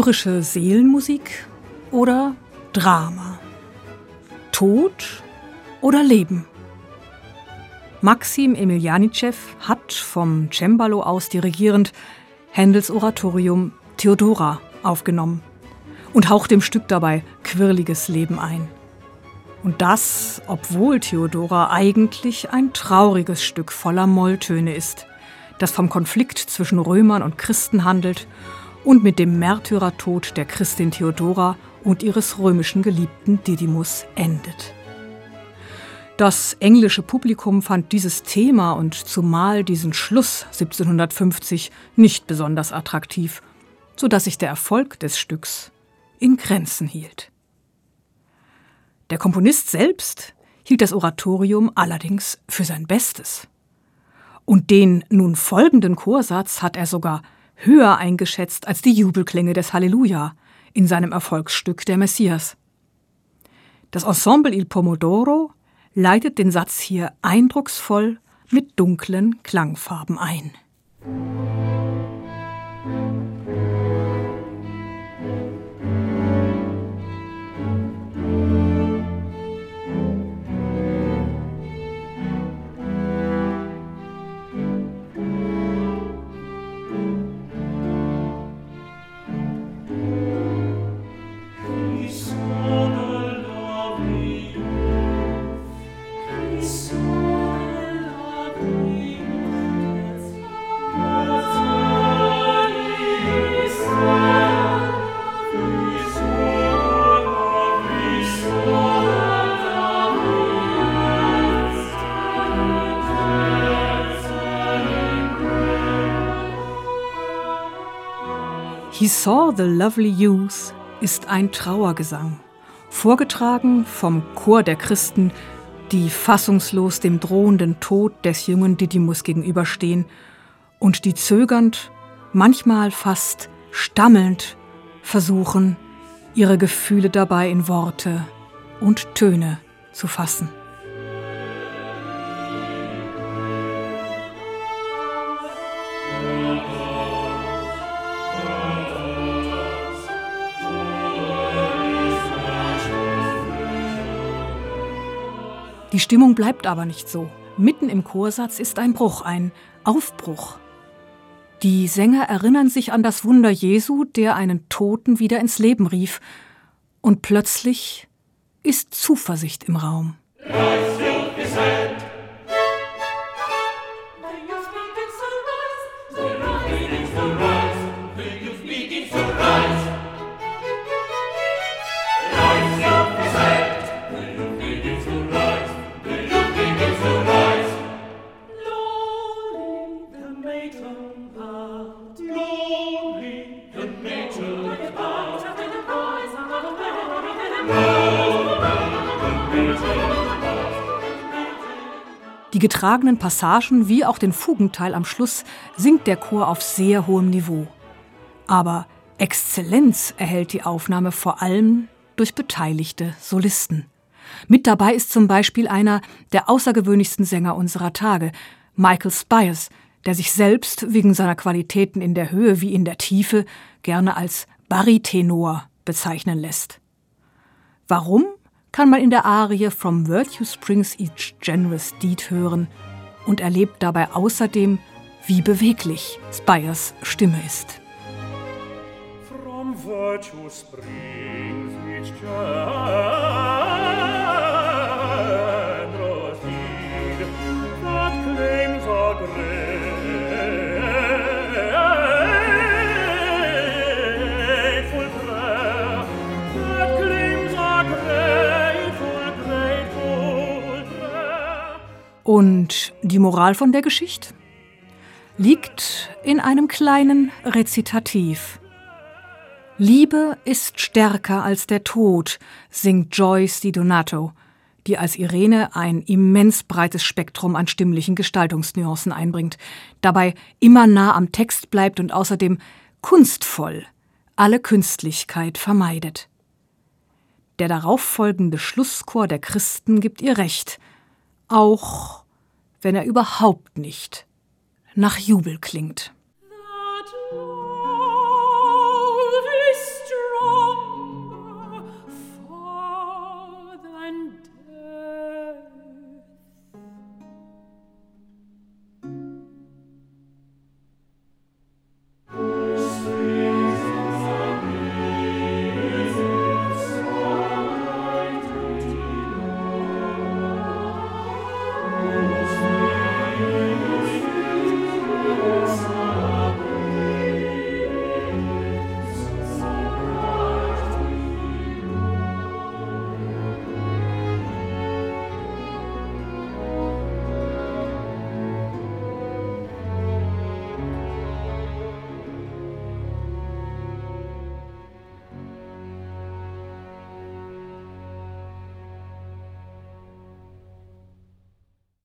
Lyrische Seelenmusik oder Drama? Tod oder Leben? Maxim Emiljanitschew hat vom Cembalo aus dirigierend Händels Oratorium Theodora aufgenommen und haucht dem Stück dabei quirliges Leben ein. Und das, obwohl Theodora eigentlich ein trauriges Stück voller Molltöne ist, das vom Konflikt zwischen Römern und Christen handelt und mit dem Märtyrertod der Christin Theodora und ihres römischen Geliebten Didymus endet. Das englische Publikum fand dieses Thema und zumal diesen Schluss 1750 nicht besonders attraktiv, so dass sich der Erfolg des Stücks in Grenzen hielt. Der Komponist selbst hielt das Oratorium allerdings für sein Bestes. Und den nun folgenden Chorsatz hat er sogar höher eingeschätzt als die Jubelklänge des Halleluja in seinem Erfolgsstück Der Messias. Das Ensemble Il Pomodoro leitet den Satz hier eindrucksvoll mit dunklen Klangfarben ein. He Saw the Lovely Youth ist ein Trauergesang, vorgetragen vom Chor der Christen, die fassungslos dem drohenden Tod des jungen Didymus gegenüberstehen und die zögernd, manchmal fast stammelnd versuchen, ihre Gefühle dabei in Worte und Töne zu fassen. Die Stimmung bleibt aber nicht so. Mitten im Chorsatz ist ein Bruch, ein Aufbruch. Die Sänger erinnern sich an das Wunder Jesu, der einen Toten wieder ins Leben rief. Und plötzlich ist Zuversicht im Raum. Die getragenen Passagen wie auch den Fugenteil am Schluss singt der Chor auf sehr hohem Niveau. Aber Exzellenz erhält die Aufnahme vor allem durch beteiligte Solisten. Mit dabei ist zum Beispiel einer der außergewöhnlichsten Sänger unserer Tage, Michael Spires, der sich selbst wegen seiner Qualitäten in der Höhe wie in der Tiefe gerne als Baritenor bezeichnen lässt. Warum kann man in der Arie From Virtue Springs Each Generous Deed hören und erlebt dabei außerdem, wie beweglich Spires Stimme ist. From virtue springs each generous Und die Moral von der Geschichte liegt in einem kleinen Rezitativ. Liebe ist stärker als der Tod, singt Joyce Di Donato, die als Irene ein immens breites Spektrum an stimmlichen Gestaltungsnuancen einbringt, dabei immer nah am Text bleibt und außerdem kunstvoll alle Künstlichkeit vermeidet. Der darauffolgende Schlusschor der Christen gibt ihr recht, auch wenn er überhaupt nicht nach Jubel klingt.